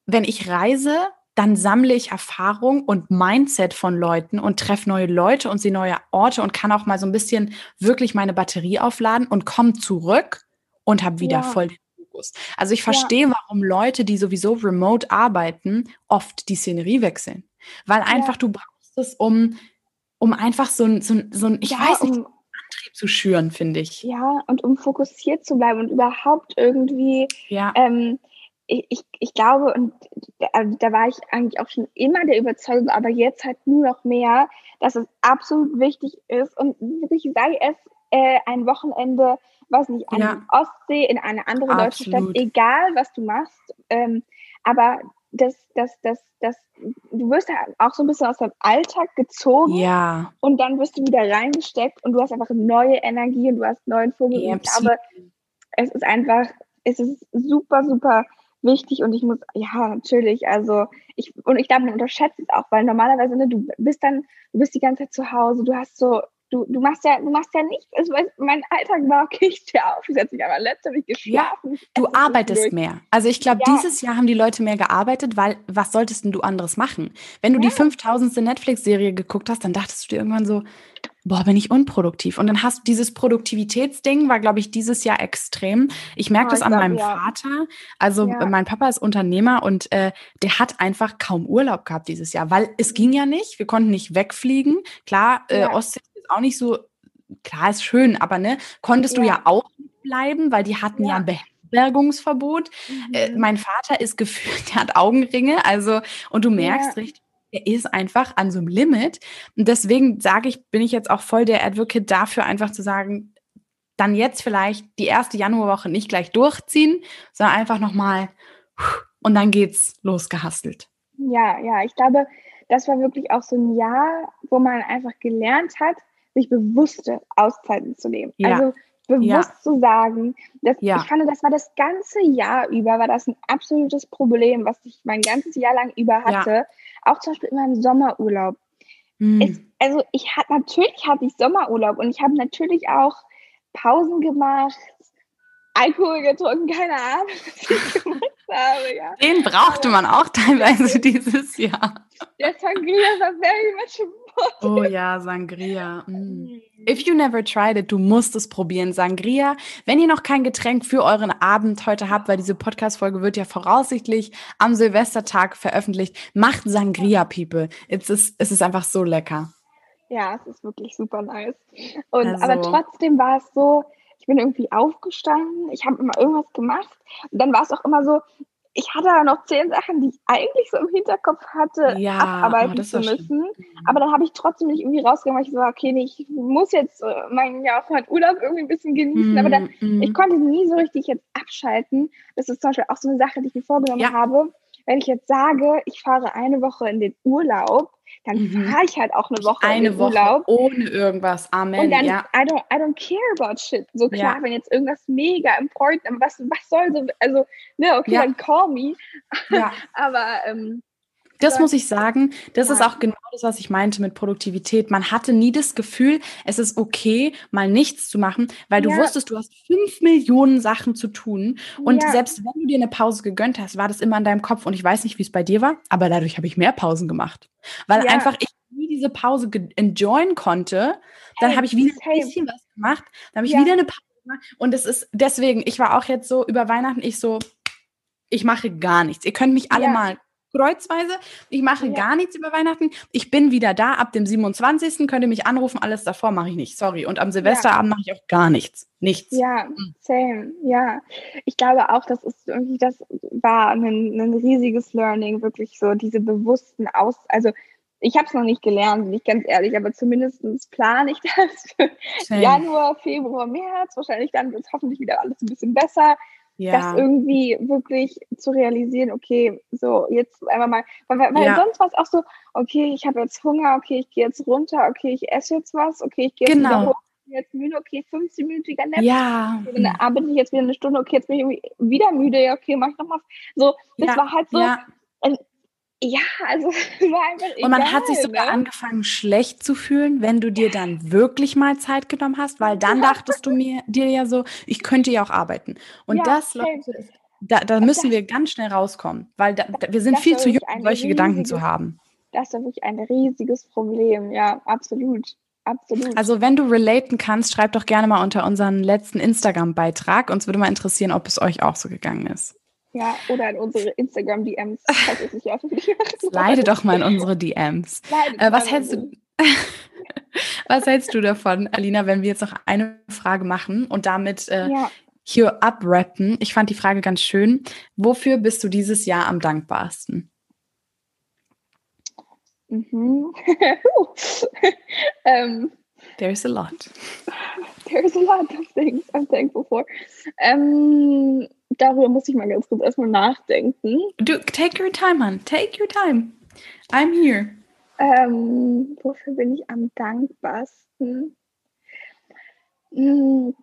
wenn ich reise, dann sammle ich Erfahrung und Mindset von Leuten und treffe neue Leute und sehe neue Orte und kann auch mal so ein bisschen wirklich meine Batterie aufladen und komme zurück und habe wieder ja. voll den Fokus. Also ich verstehe, ja. warum Leute, die sowieso remote arbeiten, oft die Szenerie wechseln. Weil einfach ja. du brauchst es, um, um einfach so ein, so ein, so ein ich weiß nicht, um, Antrieb zu schüren, finde ich. Ja, und um fokussiert zu bleiben und überhaupt irgendwie ja. ähm, ich, ich, ich glaube, und da, also da war ich eigentlich auch schon immer der Überzeugung, aber jetzt halt nur noch mehr, dass es absolut wichtig ist und wirklich sei es äh, ein Wochenende, weiß nicht, an ja. Ostsee, in eine andere deutsche Stadt, egal was du machst, ähm, aber das, das, das, das, du wirst ja auch so ein bisschen aus deinem Alltag gezogen ja. und dann wirst du wieder reingesteckt und du hast einfach neue Energie und du hast neuen Vogel. Ja, ich glaube, es ist einfach, es ist super, super wichtig und ich muss, ja, natürlich, also ich, und ich glaube, man unterschätzt es auch, weil normalerweise, ne, du bist dann, du bist die ganze Zeit zu Hause, du hast so, du, du machst ja, du machst ja nichts, also mein Alltag war, okay, ich stehe auf, ich setze mich aber letzte habe ich geschlafen. Ja, du arbeitest durch. mehr. Also ich glaube, ja. dieses Jahr haben die Leute mehr gearbeitet, weil was solltest denn du anderes machen? Wenn du ja. die 5000. Netflix-Serie geguckt hast, dann dachtest du dir irgendwann so, boah, bin ich unproduktiv. Und dann hast du dieses Produktivitätsding, war, glaube ich, dieses Jahr extrem. Ich merke oh, das an glaub, meinem ja. Vater. Also ja. mein Papa ist Unternehmer und äh, der hat einfach kaum Urlaub gehabt dieses Jahr, weil es ging ja nicht. Wir konnten nicht wegfliegen. Klar, äh, ja. Ostsee ist auch nicht so, klar ist schön, aber ne, konntest du ja auch bleiben, weil die hatten ja, ein Beherbergungsverbot. Äh, mhm. Äh, mein Vater ist gefühlt, (laughs) der hat Augenringe, also und du merkst richtig, er ist einfach an so einem Limit. Und deswegen sage ich, bin ich jetzt auch voll der Advocate dafür, einfach zu sagen, dann jetzt vielleicht die erste Januarwoche nicht gleich durchziehen, sondern einfach nochmal und dann geht's losgehastelt. Ja, ja, ich glaube, das war wirklich auch so ein Jahr, wo man einfach gelernt hat, sich bewusste Auszeiten zu nehmen. Ja. Also bewusst ja. zu sagen, dass ja. ich fand, das war das ganze Jahr über, war das ein absolutes Problem, was ich mein ganzes Jahr lang über hatte. Ja. Auch zum Beispiel in meinem Sommerurlaub. Mhm. Es, also ich hatte natürlich hatte ich Sommerurlaub und ich habe natürlich auch Pausen gemacht, Alkohol getrunken, keine Ahnung, was ich (laughs) gemacht habe. Ja. Den brauchte man auch teilweise dieses Jahr. (laughs) Der Sangria war very much Oh (laughs) ja, Sangria. Mm. If you never tried it, du musst es probieren. Sangria. Wenn ihr noch kein Getränk für euren Abend heute habt, weil diese Podcast-Folge wird ja voraussichtlich am Silvestertag veröffentlicht, macht Sangria, People. Es ist, es ist einfach so lecker. Ja, es ist wirklich super nice. Und, also. Aber trotzdem war es so, ich bin irgendwie aufgestanden, ich habe immer irgendwas gemacht. Und dann war es auch immer so, ich hatte noch zehn Sachen, die ich eigentlich so im Hinterkopf hatte, ja, abarbeiten oh, zu müssen. Schlimm. Aber dann habe ich trotzdem nicht irgendwie rausgemacht. Ich so, okay, nee, ich muss jetzt äh, mein, ja, meinen Urlaub irgendwie ein bisschen genießen. Mm, aber dann, mm. ich konnte nie so richtig jetzt abschalten. Das ist zum Beispiel auch so eine Sache, die ich mir vorgenommen ja. habe. Wenn ich jetzt sage, ich fahre eine Woche in den Urlaub, dann mhm. fahre ich halt auch eine Woche eine in Woche Urlaub. ohne irgendwas. Amen. Und dann, ja. I, don't, I don't care about shit. So klar, ja. wenn jetzt irgendwas mega important, was, was soll so, also, ne, okay, ja. dann call me. Ja. (laughs) aber ähm, das muss ich sagen. Das ja. ist auch genau das, was ich meinte mit Produktivität. Man hatte nie das Gefühl, es ist okay, mal nichts zu machen, weil du ja. wusstest, du hast fünf Millionen Sachen zu tun. Und ja. selbst wenn du dir eine Pause gegönnt hast, war das immer in deinem Kopf. Und ich weiß nicht, wie es bei dir war, aber dadurch habe ich mehr Pausen gemacht. Weil einfach ich nie diese Pause enjoyen konnte. Dann hey, habe ich wieder ein bisschen was gemacht. Dann habe ich wieder eine Pause gemacht. Und es ist deswegen, ich war auch jetzt so über Weihnachten, ich so, ich mache gar nichts. Ihr könnt mich alle mal kreuzweise. Ich mache ja. gar nichts über Weihnachten. Ich bin wieder da ab dem 27. Könnt ihr mich anrufen. Alles davor mache ich nicht. Sorry. Und am Silvesterabend ja. mache ich auch gar nichts. Nichts. Ja, hm. same. Ja. Ich glaube auch, das ist irgendwie, das war ein, ein riesiges Learning, wirklich so diese bewussten Aus, also ich habe es noch nicht gelernt, bin ich ganz ehrlich, aber zumindest plane ich das für Januar, Februar, März. Wahrscheinlich dann wird es hoffentlich wieder alles ein bisschen besser ja. das irgendwie wirklich zu realisieren, okay, so jetzt einfach mal, weil, weil ja. sonst war es auch so, okay, ich habe jetzt Hunger, okay, ich gehe jetzt runter, okay, ich esse jetzt was, okay, ich gehe jetzt genau. wieder hoch, jetzt müde, okay, 15-minütiger Nap. Ja. Okay, dann arbeite ich jetzt wieder eine Stunde, okay, jetzt bin ich wieder müde, ja, okay, mach ich nochmal. So, das ja. war halt so, ja. Ja, also (laughs) war einfach egal, Und man hat sich sogar ne? angefangen, schlecht zu fühlen, wenn du dir dann wirklich mal Zeit genommen hast, weil dann dachtest du mir dir ja so, ich könnte ja auch arbeiten. Und ja, das, Leute, da, da müssen wir ganz schnell rauskommen, weil da, wir sind viel zu jung, um solche riesige, Gedanken zu haben. Das ist wirklich ein riesiges Problem, ja, absolut. absolut. Also wenn du relaten kannst, schreib doch gerne mal unter unseren letzten Instagram-Beitrag. Uns würde mal interessieren, ob es euch auch so gegangen ist. Ja, oder in unsere Instagram-DMs, falls es nicht öffentlich machen Leide (laughs) doch mal in unsere DMs. Äh, was hältst du? (laughs) was hältst du davon, Alina, wenn wir jetzt noch eine Frage machen und damit äh, ja. hier abrappen? Ich fand die Frage ganz schön. Wofür bist du dieses Jahr am dankbarsten? Mhm. (laughs) um, There's a lot. There's a lot of things I'm thankful for. Um, darüber muss ich mal ganz kurz erstmal nachdenken. Du, take your time, hon. Take your time. I'm here. Ähm, wofür bin ich am dankbarsten? Hm,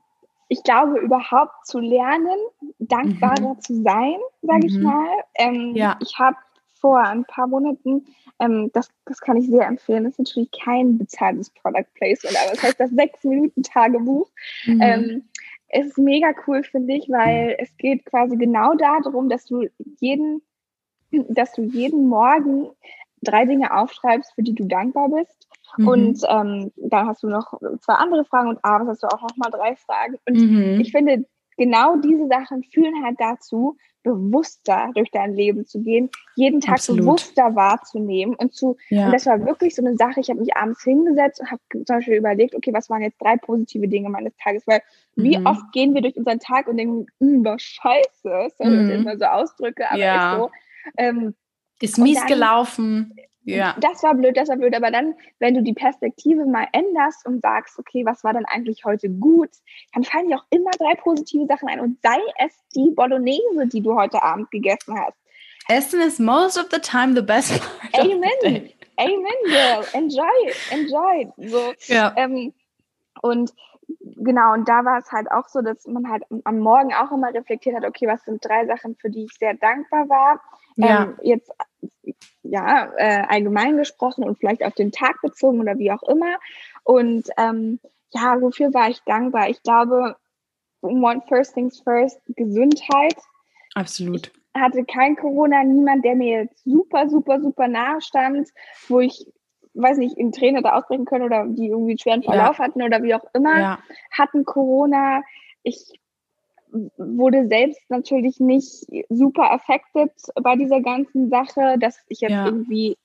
ich glaube, überhaupt zu lernen, dankbarer mhm. zu sein, sage mhm. ich mal. Ähm, ja. Ich habe vor ein paar Monaten, ähm, das, das kann ich sehr empfehlen, das ist natürlich kein bezahltes Product Placement, aber das heißt das (laughs) sechs Minuten Tagebuch. Mhm. Es ist mega cool, finde ich, weil es geht quasi genau darum, dass du jeden, dass du jeden Morgen drei Dinge aufschreibst, für die du dankbar bist. Mhm. Und ähm, dann hast du noch zwei andere Fragen und abends hast du auch noch mal drei Fragen. Und mhm. ich finde, genau diese Sachen führen halt dazu, bewusster durch dein Leben zu gehen, jeden Tag Absolut. bewusster wahrzunehmen und zu, ja. und das war wirklich so eine Sache, ich habe mich abends hingesetzt und habe zum Beispiel überlegt, okay, was waren jetzt drei positive Dinge meines Tages, weil mhm. wie oft gehen wir durch unseren Tag und denken, hm, Scheiße, sorry, mhm. immer so Ausdrücke, aber ja. ist so, ähm, ist mies dann, gelaufen. Ja. Das war blöd, das war blöd. Aber dann, wenn du die Perspektive mal änderst und sagst, okay, was war denn eigentlich heute gut, dann fallen dir auch immer drei positive Sachen ein. Und sei es die Bolognese, die du heute Abend gegessen hast. Essen is most of the time the best part. Amen. Amen, girl. Enjoy Enjoy So, ja. Ähm, und genau, und da war es halt auch so, dass man halt am Morgen auch immer reflektiert hat, okay, was sind drei Sachen, für die ich sehr dankbar war. Ja. Ähm, jetzt ja, äh, allgemein gesprochen und vielleicht auf den Tag bezogen oder wie auch immer. Und ähm, ja, wofür war ich dankbar? Ich glaube, one first things first, Gesundheit. Absolut. Ich hatte kein Corona, niemand, der mir jetzt super, super, super nahe stand, wo ich, weiß nicht, in Tränen hätte ausbrechen können oder die irgendwie einen schweren Verlauf ja. hatten oder wie auch immer, ja. hatten Corona. Ich wurde selbst natürlich nicht super affected bei dieser ganzen Sache, dass ich jetzt ja. irgendwie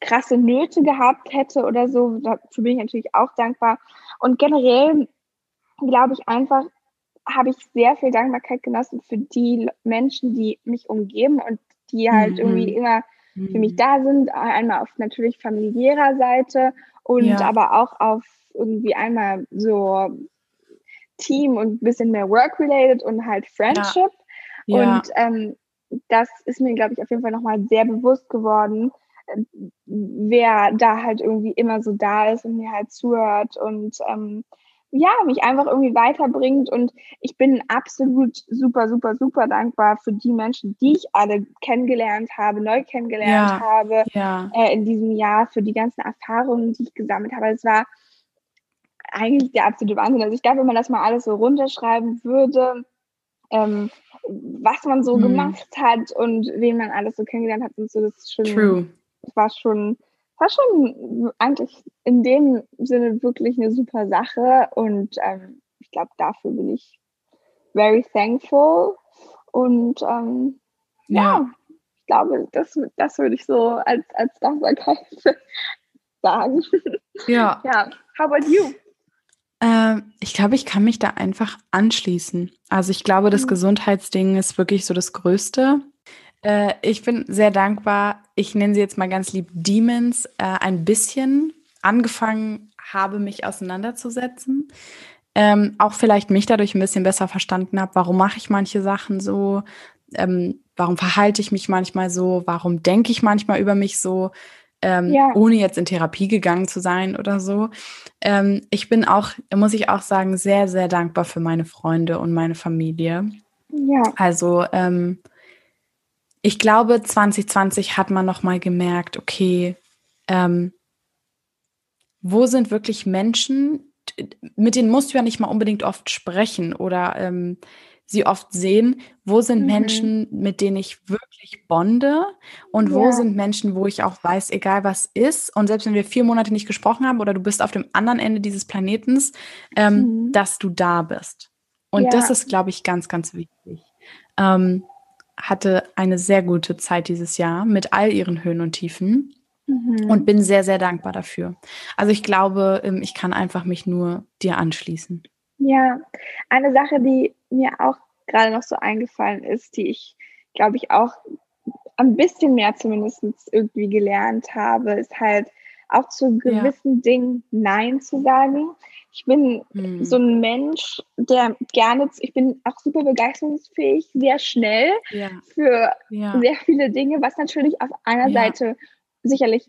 krasse Nöte gehabt hätte oder so. Dafür bin ich natürlich auch dankbar. Und generell glaube ich einfach, habe ich sehr viel Dankbarkeit genossen für die Menschen, die mich umgeben und die halt mhm. irgendwie immer für mich mhm. da sind. Einmal auf natürlich familiärer Seite und ja. aber auch auf irgendwie einmal so Team und ein bisschen mehr Work-related und halt Friendship. Ja. Ja. Und ähm, das ist mir, glaube ich, auf jeden Fall nochmal sehr bewusst geworden, wer da halt irgendwie immer so da ist und mir halt zuhört und ähm, ja, mich einfach irgendwie weiterbringt. Und ich bin absolut super, super, super dankbar für die Menschen, die ich alle kennengelernt habe, neu kennengelernt ja, habe ja. Äh, in diesem Jahr, für die ganzen Erfahrungen, die ich gesammelt habe. Es war eigentlich der absolute Wahnsinn. Also ich glaube, wenn man das mal alles so runterschreiben würde, ähm, was man so mhm. gemacht hat und wen man alles so kennengelernt hat und so, das ist schon, True. war schon, war schon eigentlich in dem Sinne wirklich eine super Sache und ähm, ich glaube, dafür bin ich very thankful und ähm, ja. ja. ich glaube, das, das würde ich so als, als Dankbarkeit (laughs) sagen. Ja. (laughs) ja. How about you? Ähm, ich glaube, ich kann mich da einfach anschließen. Also ich glaube, das mhm. Gesundheitsding ist wirklich so das Größte. Äh, ich bin sehr dankbar. Ich nenne sie jetzt mal ganz lieb Demons. Äh, ein bisschen angefangen habe, mich auseinanderzusetzen. Ähm, auch vielleicht mich dadurch ein bisschen besser verstanden habe, warum mache ich manche Sachen so, ähm, warum verhalte ich mich manchmal so, warum denke ich manchmal über mich so ähm, ja. ohne jetzt in Therapie gegangen zu sein oder so. Ähm, ich bin auch, muss ich auch sagen, sehr, sehr dankbar für meine Freunde und meine Familie. Ja. Also ähm, ich glaube, 2020 hat man noch mal gemerkt, okay, ähm, wo sind wirklich Menschen, mit denen musst du ja nicht mal unbedingt oft sprechen oder ähm, sie oft sehen, wo sind Mhm. Menschen, mit denen ich wirklich bonde und wo Ja. sind Menschen, wo ich auch weiß, egal was ist und selbst wenn wir vier Monate nicht gesprochen haben oder du bist auf dem anderen Ende dieses Planetens, ähm, Mhm. dass du da bist. Und Ja. das ist, glaube ich, ganz, ganz wichtig. Ähm, hatte eine sehr gute Zeit dieses Jahr mit all ihren Höhen und Tiefen Mhm. und bin sehr, sehr dankbar dafür. Also ich glaube, ähm, ich kann einfach mich nur dir anschließen. Ja, eine Sache, die mir auch gerade noch so eingefallen ist, die ich, glaube ich, auch ein bisschen mehr zumindest irgendwie gelernt habe, ist halt auch zu Ja. gewissen Dingen Nein zu sagen. Ich bin Hm. so ein Mensch, der gerne, ich bin auch super begeisterungsfähig, sehr schnell ja, für ja, sehr viele Dinge, was natürlich auf einer Ja. Seite sicherlich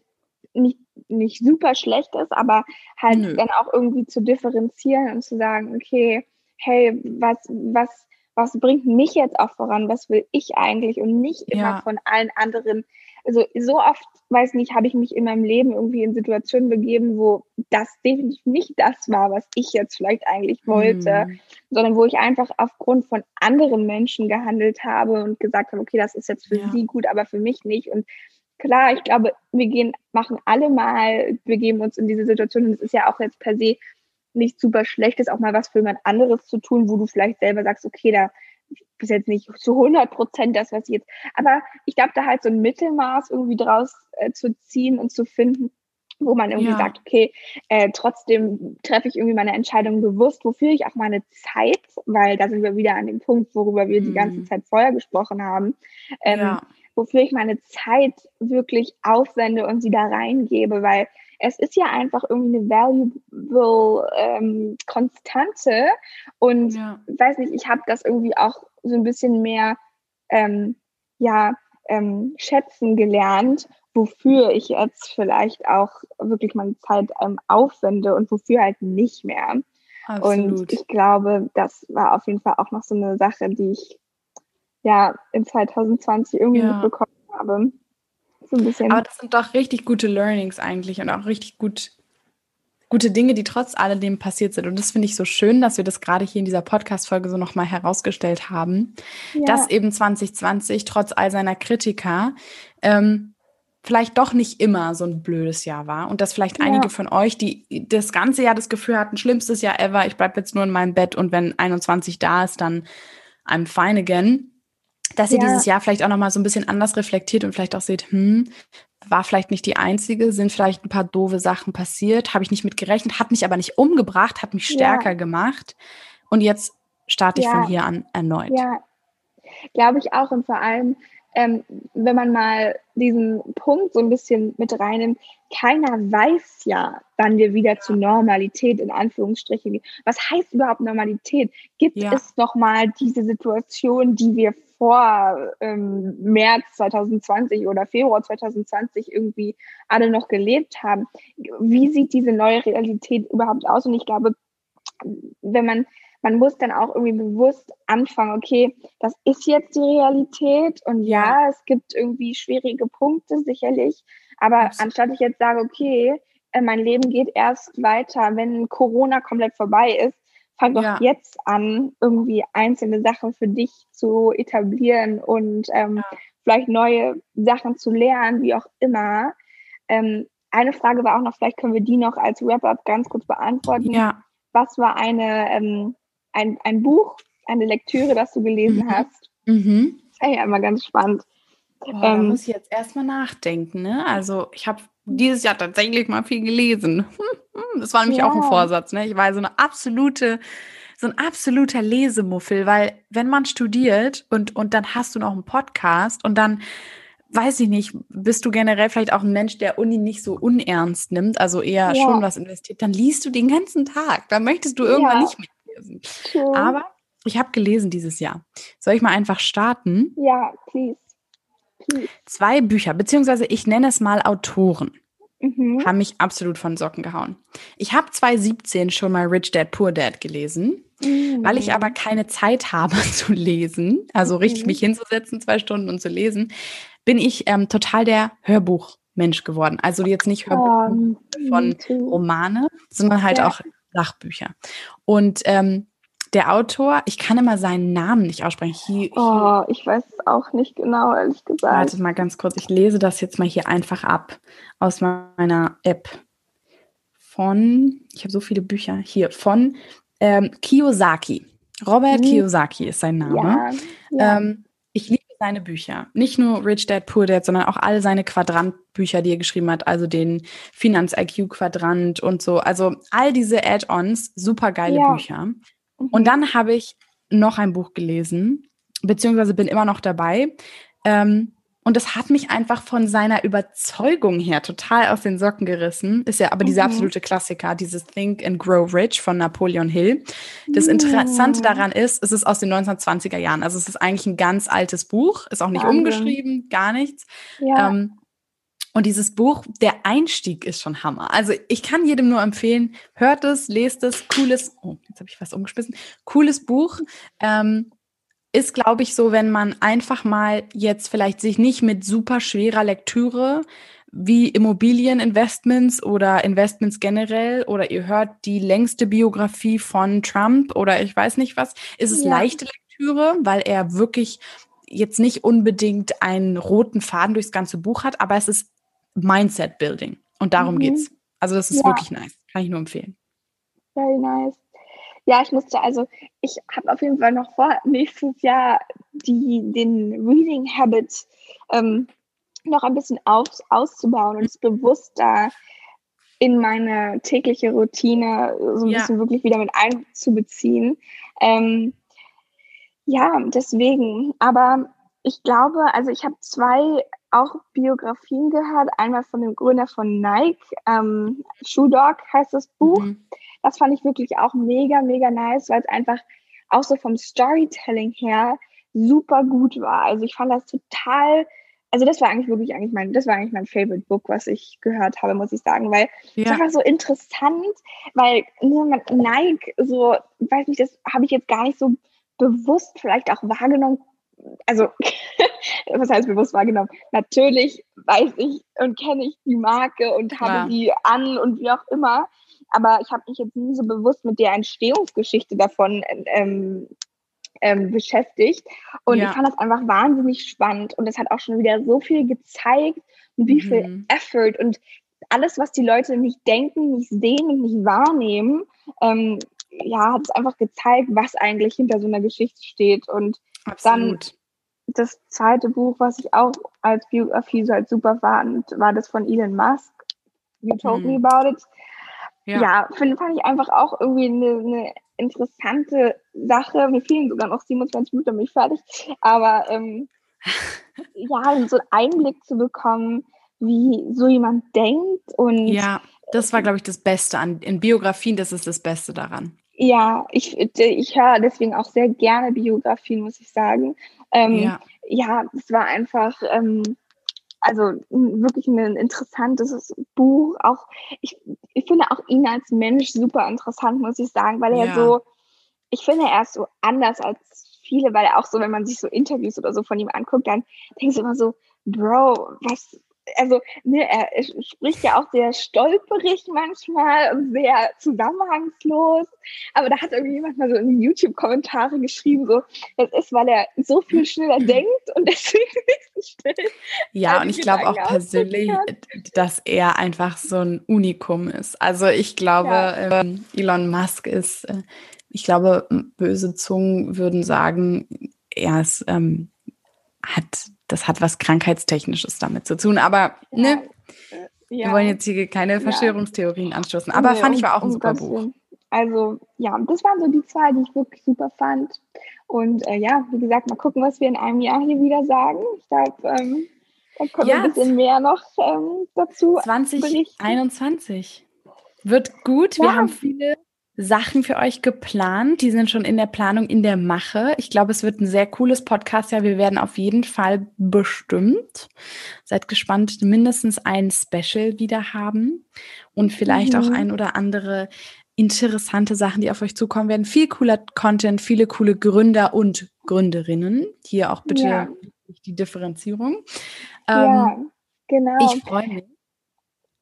nicht, nicht super schlecht ist, aber halt Nö. dann auch irgendwie zu differenzieren und zu sagen, okay, hey, was, was, was bringt mich jetzt auch voran? Was will ich eigentlich und nicht immer von allen anderen? Also so oft, weiß nicht, habe ich mich in meinem Leben irgendwie in Situationen begeben, wo das definitiv nicht das war, was ich jetzt vielleicht eigentlich wollte Hm. sondern wo ich einfach aufgrund von anderen Menschen gehandelt habe und gesagt habe, okay, das ist jetzt für Ja. sie gut, aber für mich nicht. Und klar, ich glaube, wir gehen, machen alle mal, wir geben uns in diese Situation und es ist ja auch jetzt per se nicht super schlecht, ist auch mal was für jemand anderes zu tun, wo du vielleicht selber sagst, okay, da ist jetzt nicht zu 100 Prozent das, was ich jetzt, aber ich glaube, da halt so ein Mittelmaß irgendwie draus äh, zu ziehen und zu finden, wo man irgendwie Ja. sagt, okay, äh, trotzdem treffe ich irgendwie meine Entscheidung bewusst, wofür ich auch meine Zeit, weil da sind wir wieder an dem Punkt, worüber wir die ganze Mhm. Zeit vorher gesprochen haben, ähm, ja, wofür ich meine Zeit wirklich aufwende und sie da reingebe, weil es ist ja einfach irgendwie eine valuable ähm, Konstante und ja, weiß nicht, ich habe das irgendwie auch so ein bisschen mehr ähm, ja, ähm, schätzen gelernt, wofür ich jetzt vielleicht auch wirklich meine Zeit ähm, aufwende und wofür halt nicht mehr. absolut. Und ich glaube, das war auf jeden Fall auch noch so eine Sache, die ich ja in 2020 irgendwie Ja. mitbekommen habe. So ein bisschen. Aber das sind doch richtig gute Learnings eigentlich und auch richtig gut, gute Dinge, die trotz alledem passiert sind. Und das finde ich so schön, dass wir das gerade hier in dieser Podcast-Folge so nochmal herausgestellt haben, ja, dass eben 2020 trotz all seiner Kritiker ähm, vielleicht doch nicht immer so ein blödes Jahr war und dass vielleicht Ja. einige von euch, die das ganze Jahr das Gefühl hatten, schlimmstes Jahr ever, ich bleibe jetzt nur in meinem Bett und wenn 21 da ist, dann I'm fine again, dass ihr Ja. dieses Jahr vielleicht auch nochmal so ein bisschen anders reflektiert und vielleicht auch seht, hm, war vielleicht nicht die einzige, sind vielleicht ein paar doofe Sachen passiert, habe ich nicht mit gerechnet, hat mich aber nicht umgebracht, hat mich Ja. stärker gemacht und jetzt starte ich Ja. von hier an erneut. Ja, glaube ich auch. Und vor allem, ähm, wenn man mal diesen Punkt so ein bisschen mit reinnimmt, keiner weiß ja, wann wir wieder zur Normalität in Anführungsstrichen gehen. Was heißt überhaupt Normalität? Gibt Ja. es nochmal diese Situation, die wir vor ähm, März 2020 oder Februar 2020 irgendwie alle noch gelebt haben? Wie sieht diese neue Realität überhaupt aus? Und ich glaube, wenn man man muss dann auch irgendwie bewusst anfangen, okay, das ist jetzt die Realität und ja, es gibt irgendwie schwierige Punkte sicherlich, aber Absolut. anstatt ich jetzt sage, okay, äh, mein Leben geht erst weiter, wenn Corona komplett vorbei ist, fang doch Ja. jetzt an, irgendwie einzelne Sachen für dich zu etablieren und ähm, Ja. vielleicht neue Sachen zu lernen, wie auch immer. Ähm, eine Frage war auch noch, vielleicht können wir die noch als Wrap-up ganz kurz beantworten Ja. was war eine, ähm, ein, ein Buch, eine Lektüre, das du gelesen Mhm. hast? Mhm. Das ist ja immer ganz spannend. Boah, da Ähm, muss ich jetzt erstmal nachdenken. Ne? Also ich habe dieses Jahr tatsächlich mal viel gelesen. (laughs) Das war nämlich auch ein Ja. Vorsatz. Ne? Ich war so eine absolute, so ein absoluter Lesemuffel, weil wenn man studiert und, und dann hast du noch einen Podcast und dann weiß ich nicht, bist du generell vielleicht auch ein Mensch, der Uni nicht so unernst nimmt, also eher Ja. schon was investiert, dann liest du den ganzen Tag. Dann möchtest du irgendwann Ja. nicht mehr True. Aber ich habe gelesen dieses Jahr. Soll ich mal einfach starten? ja, please. please. Zwei Bücher, beziehungsweise ich nenne es mal Autoren, Mhm. haben mich absolut von Socken gehauen. Ich habe 2017 schon mal Rich Dad Poor Dad gelesen, weil ich Mhm. aber keine Zeit habe (laughs) zu lesen, also richtig Mhm. mich hinzusetzen, zwei Stunden und zu lesen, bin ich ähm, total der Hörbuchmensch geworden. Also jetzt nicht Hörbuch Um, von me too. Romane, sondern halt Ja. auch Sachbücher. Und ähm, der Autor, ich kann immer seinen Namen nicht aussprechen. He, oh, ich weiß es auch nicht genau, ehrlich gesagt. Warte mal ganz kurz, ich lese das jetzt mal hier einfach ab aus meiner App. Von, ich habe so viele Bücher hier, von ähm, Kiyosaki. Robert mhm. Kiyosaki ist sein Name. Ja, ja. Ähm, ich liebe seine Bücher. Nicht nur Rich Dad, Poor Dad, sondern auch all seine Quadrantbücher, die er geschrieben hat. Also den Finanz-IQ-Quadrant und so. Also all diese Add-ons, super geile ja. Bücher. Mhm. Und dann habe ich noch ein Buch gelesen, beziehungsweise bin immer noch dabei. Ähm, und das hat mich einfach von seiner Überzeugung her total aus den Socken gerissen. Ist ja aber mhm. dieser absolute Klassiker, dieses Think and Grow Rich von Napoleon Hill. Das Interessante mhm. daran ist, es ist aus den 1920er Jahren. Also es ist eigentlich ein ganz altes Buch, ist auch nicht Wahnsinn. umgeschrieben, gar nichts. Ja. Ähm, und dieses Buch, der Einstieg ist schon Hammer. Also ich kann jedem nur empfehlen, hört es, lest es, cooles, oh, jetzt habe ich fast umgeschmissen, cooles Buch. Ähm, ist, glaube ich, so, wenn man einfach mal jetzt vielleicht sich nicht mit super schwerer Lektüre wie Immobilieninvestments oder Investments generell oder ihr hört die längste Biografie von Trump oder ich weiß nicht was, ist es ja. leichte Lektüre, weil er wirklich jetzt nicht unbedingt einen roten Faden durchs ganze Buch hat, aber es ist Mindset Building und darum mhm. geht's. Also das ist ja. wirklich nice, kann ich nur empfehlen. Very nice. Ja, ich musste, also ich habe auf jeden Fall noch vor, nächstes Jahr die, den Reading Habit ähm, noch ein bisschen aus, auszubauen und es bewusster in meine tägliche Routine so ein ja. bisschen wirklich wieder mit einzubeziehen. Ähm, ja, deswegen, aber ich glaube, also ich habe zwei auch Biografien gehört. Einmal von dem Gründer von Nike, ähm, Shoe Dog heißt das Buch. Mhm. Das fand ich wirklich auch mega, mega nice, weil es einfach auch so vom Storytelling her super gut war. Also ich fand das total, also das war eigentlich wirklich eigentlich mein, das war eigentlich mein Favorite Book, was ich gehört habe, muss ich sagen, weil ja. es einfach so interessant, weil ne, Nike so, weiß nicht, das habe ich jetzt gar nicht so bewusst vielleicht auch wahrgenommen. Also, (laughs) was heißt bewusst wahrgenommen? Natürlich weiß ich und kenne ich die Marke und habe ja. die an und wie auch immer aber ich habe mich jetzt nie so bewusst mit der Entstehungsgeschichte davon ähm, ähm, beschäftigt. Und ja. ich fand das einfach wahnsinnig spannend. Und es hat auch schon wieder so viel gezeigt wie mhm. viel Effort und alles, was die Leute nicht denken, nicht sehen und nicht wahrnehmen, ähm, ja, hat es einfach gezeigt, was eigentlich hinter so einer Geschichte steht. Und Absolut. dann das zweite Buch, was ich auch als Biografie so als super fand, war das von Elon Musk. You told mhm. me about it. Ja, ja find, fand ich einfach auch irgendwie eine, eine interessante Sache. Mir fehlen sogar noch 27 Minuten, bin ich fertig. Aber ähm, (laughs) ja, so einen Einblick zu bekommen, wie so jemand denkt und ja, das war, glaube ich, das Beste an in Biografien, das ist das Beste daran. Ja, ich, ich höre deswegen auch sehr gerne Biografien, muss ich sagen. Ähm, ja. ja, es war einfach ähm, also wirklich ein interessantes Buch. Auch ich, ich finde auch ihn als Mensch super interessant, muss ich sagen, weil er ja. so, ich finde, er ist so anders als viele, weil er auch so, wenn man sich so Interviews oder so von ihm anguckt, dann denkst du immer so, Bro, was, also ne, er spricht ja auch sehr stolperig manchmal und sehr zusammenhangslos. Aber da hat irgendwie jemand mal so in die YouTube-Kommentare geschrieben, so, das ist, weil er so viel schneller denkt und (laughs) deswegen nicht so schnell. Ja, und ich glaube auch persönlich, dass er einfach so ein Unikum ist. Also ich glaube, ja. ähm, Elon Musk ist, äh, ich glaube, böse Zungen würden sagen, er ist, ähm, hat das hat was Krankheitstechnisches damit zu tun. Aber ne, ja. wir wollen jetzt hier keine Verschwörungstheorien ja. anstoßen. Aber nee, fand ich war auch ein um super Buch. Also ja, das waren so die zwei, die ich wirklich super fand. Und äh, ja, wie gesagt, mal gucken, was wir in einem Jahr hier wieder sagen. Ich glaube, ähm, da kommt ja. ein bisschen mehr noch ähm, dazu. 2021 wird gut. Wir haben viele Sachen für euch geplant. Die sind schon in der Planung, in der Mache. Ich glaube, es wird ein sehr cooles Podcast. Ja, wir werden auf jeden Fall bestimmt. Seid gespannt, mindestens ein Special wieder haben und vielleicht mhm. auch ein oder andere interessante Sachen, die auf euch zukommen werden. Viel cooler Content, viele coole Gründer und Gründerinnen. Hier auch bitte ja. die Differenzierung. Ja, ähm, genau. Ich freue mich.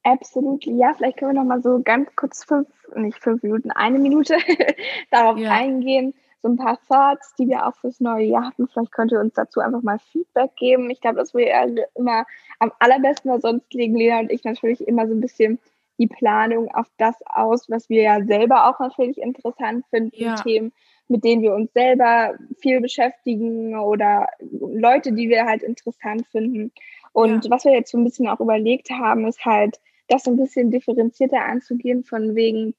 Absolut. Ja, vielleicht können wir noch mal so ganz kurz fünf, nicht fünf Minuten, eine Minute (laughs) darauf ja. eingehen. So ein paar Thoughts, die wir auch fürs neue Jahr hatten. Vielleicht könnt ihr uns dazu einfach mal Feedback geben. Ich glaube, das wäre immer am allerbesten, weil sonst legen Lena und ich natürlich immer so ein bisschen die Planung auf das aus, was wir ja selber auch natürlich interessant finden, ja. Themen, mit denen wir uns selber viel beschäftigen oder Leute, die wir halt interessant finden. Und ja. was wir jetzt so ein bisschen auch überlegt haben, ist halt, das so ein bisschen differenzierter anzugehen, von wegen,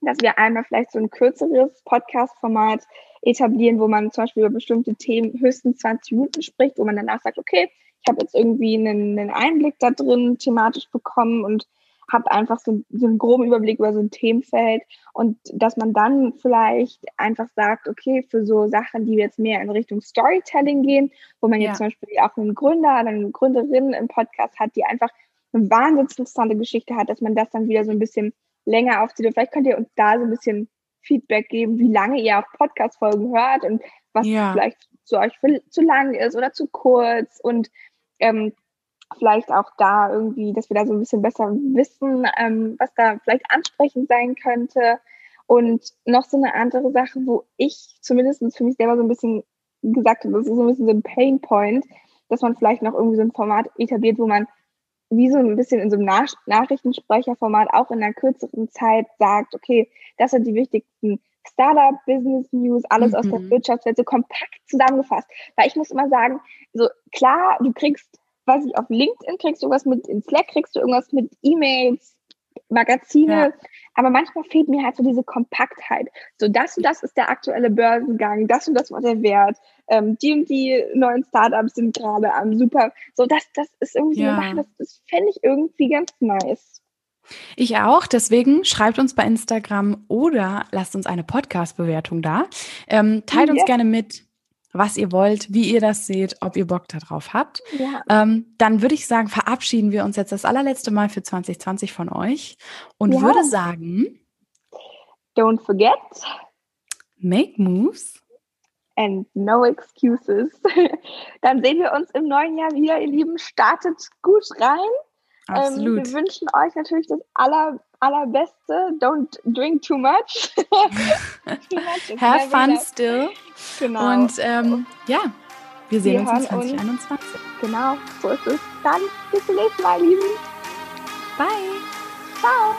dass wir einmal vielleicht so ein kürzeres Podcast-Format etablieren, wo man zum Beispiel über bestimmte Themen höchstens 20 Minuten spricht, wo man danach sagt, okay, ich habe jetzt irgendwie einen, einen, Einblick da drin thematisch bekommen und habe einfach so, so, einen groben Überblick über so ein Themenfeld und dass man dann vielleicht einfach sagt, okay, für so Sachen, die jetzt mehr in Richtung Storytelling gehen, wo man ja. jetzt zum Beispiel auch einen Gründer oder eine Gründerin im Podcast hat, die einfach eine wahnsinnig interessante Geschichte hat, dass man das dann wieder so ein bisschen länger aufzieht. Und vielleicht könnt ihr uns da so ein bisschen Feedback geben, wie lange ihr auch Podcast-Folgen hört und was ja. vielleicht zu euch für, zu lang ist oder zu kurz und ähm, vielleicht auch da irgendwie, dass wir da so ein bisschen besser wissen, ähm, was da vielleicht ansprechend sein könnte. Und noch so eine andere Sache, wo ich zumindest für mich selber so ein bisschen gesagt habe, das ist so ein bisschen so ein Pain Point, dass man vielleicht noch irgendwie so ein Format etabliert, wo man wie so ein bisschen in so einem Nach Nachrichtensprecherformat auch in einer kürzeren Zeit sagt, okay, das sind die wichtigsten Startup, Business News, alles mhm. aus der mhm. Wirtschaftswelt so kompakt zusammengefasst. Weil ich muss immer sagen, so klar, du kriegst, weiß ich, auf LinkedIn kriegst du was mit, in Slack kriegst du irgendwas mit E-Mails, Magazine, ja. aber manchmal fehlt mir halt so diese Kompaktheit. So, das und das ist der aktuelle Börsengang, das und das war der Wert, ähm, die und die neuen Startups sind gerade am super. So, das, das ist irgendwie ja. das, das fände ich irgendwie ganz nice. Ich auch, deswegen schreibt uns bei Instagram oder lasst uns eine Podcast-Bewertung da. Ähm, teilt ja. uns gerne mit, was ihr wollt, wie ihr das seht, ob ihr Bock darauf habt. Ja. Ähm, dann würde ich sagen, verabschieden wir uns jetzt das allerletzte Mal für 2020 von euch und ja. würde sagen, don't forget, make moves and no excuses. (laughs) dann sehen wir uns im neuen Jahr wieder, ihr Lieben. Startet gut rein. Absolut. Ähm, wir wünschen euch natürlich das aller, allerbeste. Don't drink too much. (laughs) too much Have fun still. Genau. Und ähm, ja, wir sehen wir uns in 2021. Genau, so ist es. Dann bis zum nächsten Mal, Lieben. Bye. Ciao.